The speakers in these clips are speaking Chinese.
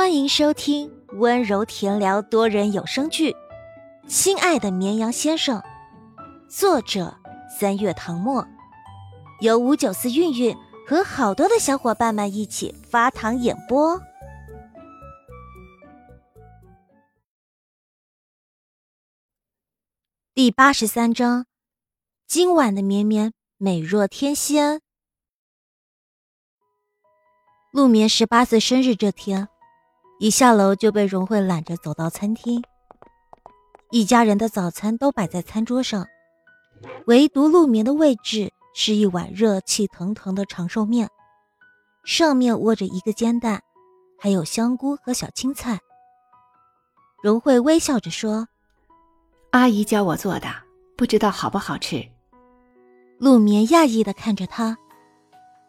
欢迎收听温柔甜聊多人有声剧《亲爱的绵羊先生》，作者三月唐末，由五九四韵韵和好多的小伙伴们一起发糖演播。第八十三章，今晚的绵绵美若天仙。陆眠十八岁生日这天。一下楼就被荣慧揽着走到餐厅，一家人的早餐都摆在餐桌上，唯独陆眠的位置是一碗热气腾腾的长寿面，上面窝着一个煎蛋，还有香菇和小青菜。荣慧微笑着说：“阿姨教我做的，不知道好不好吃。”陆眠讶异的看着他，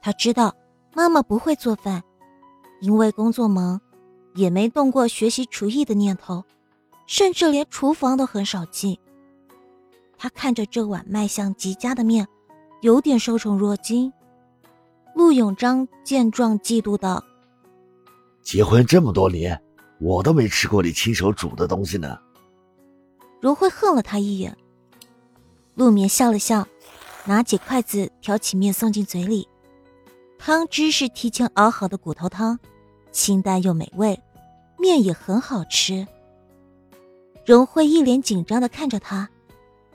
他知道妈妈不会做饭，因为工作忙。也没动过学习厨艺的念头，甚至连厨房都很少进。他看着这碗卖相极佳的面，有点受宠若惊。陆永章见状嫉妒道：“结婚这么多年，我都没吃过你亲手煮的东西呢。”如慧恨了他一眼。陆眠笑了笑，拿起筷子挑起面送进嘴里，汤汁是提前熬好的骨头汤。清淡又美味，面也很好吃。荣慧一脸紧张的看着他，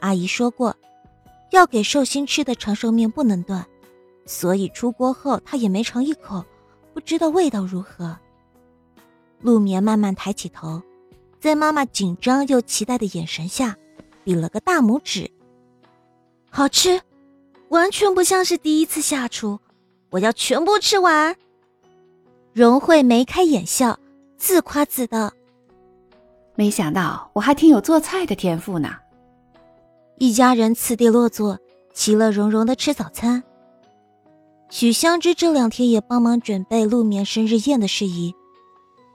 阿姨说过，要给寿星吃的长寿面不能断，所以出锅后他也没尝一口，不知道味道如何。陆眠慢慢抬起头，在妈妈紧张又期待的眼神下，比了个大拇指。好吃，完全不像是第一次下厨，我要全部吃完。荣慧眉开眼笑，自夸自道：“没想到我还挺有做菜的天赋呢。”一家人次第落座，其乐融融的吃早餐。许香芝这两天也帮忙准备陆眠生日宴的事宜，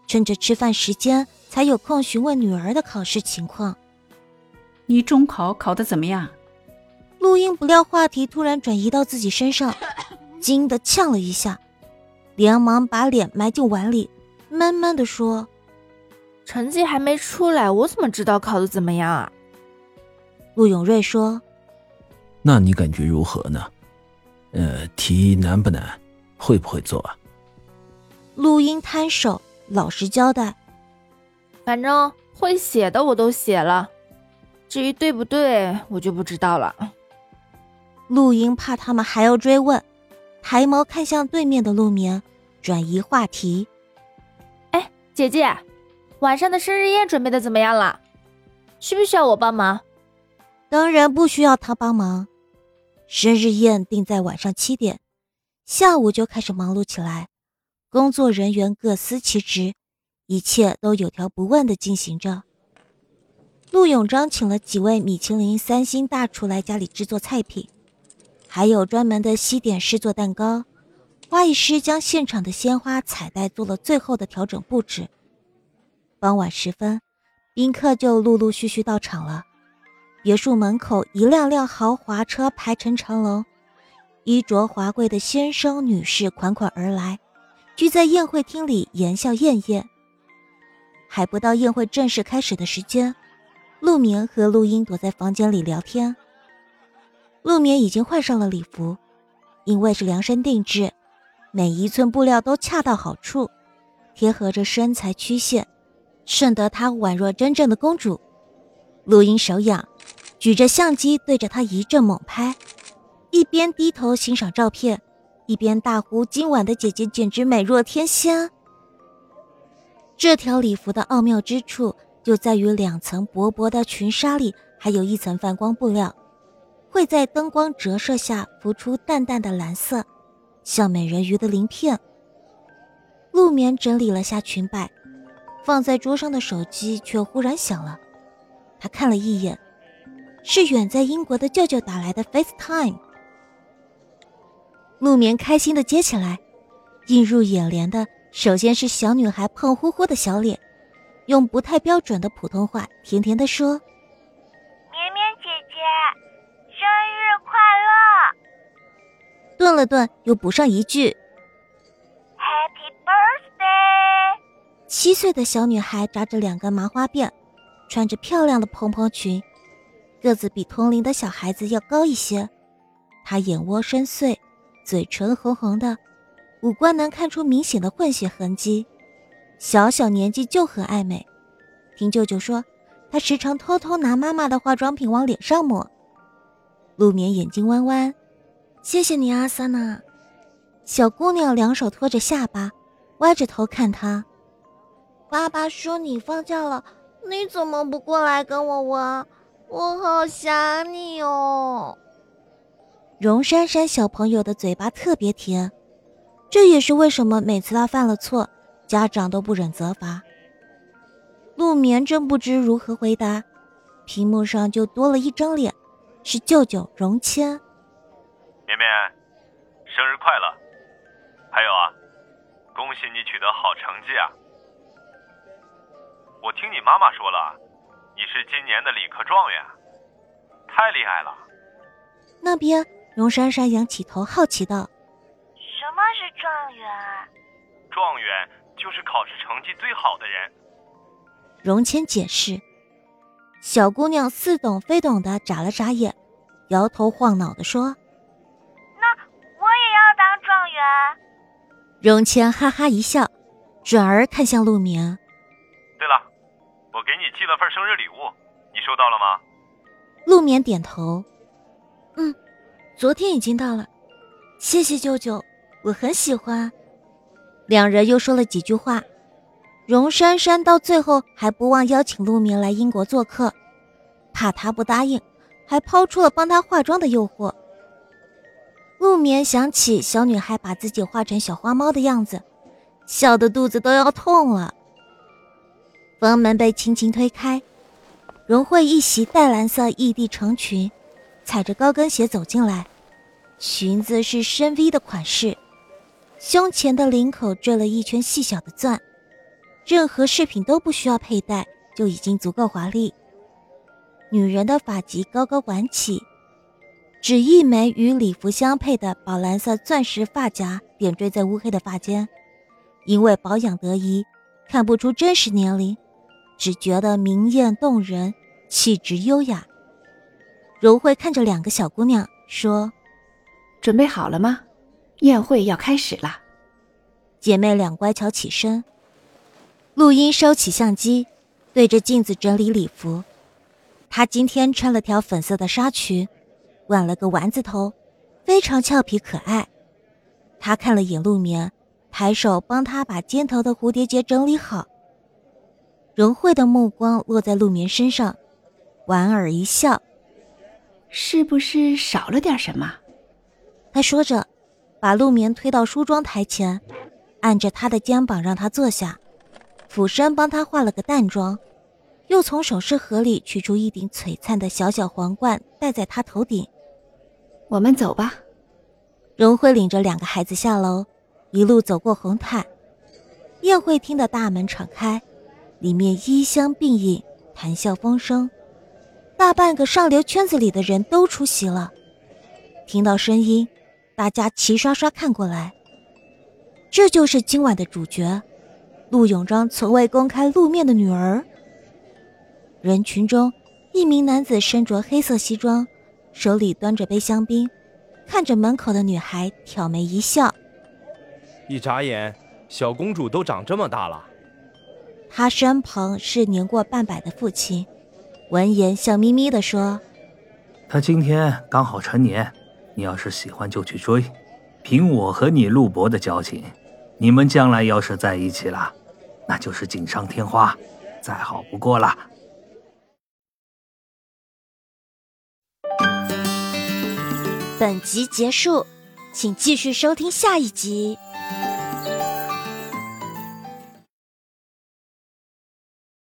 趁着吃饭时间才有空询问女儿的考试情况。你中考考得怎么样？陆英不料话题突然转移到自己身上，惊得呛了一下。连忙把脸埋进碗里，闷闷地说：“成绩还没出来，我怎么知道考的怎么样啊？”陆永瑞说：“那你感觉如何呢？呃，题难不难？会不会做啊？”陆英摊手，老实交代：“反正会写的我都写了，至于对不对，我就不知道了。”陆英怕他们还要追问，抬眸看向对面的陆眠。转移话题，哎，姐姐，晚上的生日宴准备的怎么样了？需不需要我帮忙？当然不需要他帮忙。生日宴定在晚上七点，下午就开始忙碌起来，工作人员各司其职，一切都有条不紊的进行着。陆永章请了几位米其林三星大厨来家里制作菜品，还有专门的西点师做蛋糕。花艺师将现场的鲜花彩带做了最后的调整布置。傍晚时分，宾客就陆陆续续到场了。别墅门口，一辆辆豪华车排成长龙，衣着华贵的先生女士款款而来，聚在宴会厅里，言笑晏晏。还不到宴会正式开始的时间，陆明和陆英躲在房间里聊天。陆眠已经换上了礼服，因为是量身定制。每一寸布料都恰到好处，贴合着身材曲线，衬得她宛若真正的公主。陆英手痒，举着相机对着她一阵猛拍，一边低头欣赏照片，一边大呼：“今晚的姐姐简直美若天仙！”这条礼服的奥妙之处就在于两层薄薄的裙纱里还有一层泛光布料，会在灯光折射下浮出淡淡的蓝色。像美人鱼的鳞片。陆眠整理了下裙摆，放在桌上的手机却忽然响了。他看了一眼，是远在英国的舅舅打来的 FaceTime。陆眠开心的接起来，映入眼帘的首先是小女孩胖乎乎的小脸，用不太标准的普通话甜甜的说：“顿了顿，又补上一句：“ Happy birthday。”七岁的小女孩扎着两根麻花辫，穿着漂亮的蓬蓬裙，个子比同龄的小孩子要高一些。她眼窝深邃，嘴唇红红的，五官能看出明显的混血痕迹。小小年纪就很爱美，听舅舅说，她时常偷偷拿妈妈的化妆品往脸上抹。陆眠眼睛弯弯，谢谢你，阿萨娜。小姑娘两手托着下巴，歪着头看他。爸爸说你放假了，你怎么不过来跟我玩？我好想你哦。荣珊珊小朋友的嘴巴特别甜，这也是为什么每次她犯了错，家长都不忍责罚。陆眠真不知如何回答，屏幕上就多了一张脸，是舅舅荣谦。绵绵，生日快乐！还有啊，恭喜你取得好成绩啊！我听你妈妈说了，你是今年的理科状元，太厉害了。那边，荣珊珊仰起头，好奇道：“什么是状元？状元就是考试成绩最好的人。”荣谦解释。小姑娘似懂非懂的眨了眨眼，摇头晃脑的说：“荣谦哈哈一笑，转而看向陆明。对了。我给你寄了份生日礼物，你收到了吗？陆眠点头，嗯，昨天已经到了，谢谢舅舅，我很喜欢。两人又说了几句话，荣珊珊到最后还不忘邀请陆明来英国做客，怕他不答应，还抛出了帮他化妆的诱惑。不免想起小女孩把自己画成小花猫的样子，笑得肚子都要痛了。房门被轻轻推开，荣慧一袭淡蓝色异地长裙，踩着高跟鞋走进来。裙子是深 V 的款式，胸前的领口缀了一圈细小的钻，任何饰品都不需要佩戴就已经足够华丽。女人的发髻高高挽起，只一枚与礼服相配的宝蓝色钻石发夹点缀在乌黑的发间，因为保养得宜，看不出真实年龄。只觉得明艳动人，气质优雅。柔慧看着两个小姑娘说：“准备好了吗？宴会要开始了。”姐妹俩乖巧起身。陆音收起相机，对着镜子整理礼服。她今天穿了条粉色的纱裙，挽了个丸子头，非常俏皮可爱。他看了眼陆眠，抬手帮他把肩头的蝴蝶结整理好。荣慧的目光落在陆眠身上，莞尔一笑：“是不是少了点什么？”他说着，把陆眠推到梳妆台前，按着他的肩膀让他坐下，俯身帮他化了个淡妆，又从首饰盒里取出一顶璀璨的小小皇冠戴在他头顶。我们走吧。荣辉领着两个孩子下楼，一路走过红毯，宴会厅的大门敞开。里面衣香鬓影，谈笑风生，大半个上流圈子里的人都出席了。听到声音，大家齐刷刷看过来。这就是今晚的主角，陆永章从未公开露面的女儿。人群中，一名男子身着黑色西装，手里端着杯香槟，看着门口的女孩，挑眉一笑。一眨眼，小公主都长这么大了。他身旁是年过半百的父亲，闻言笑眯眯地说：“她今天刚好成年，你要是喜欢就去追。凭我和你陆伯的交情，你们将来要是在一起了，那就是锦上添花，再好不过了。”本集结束，请继续收听下一集。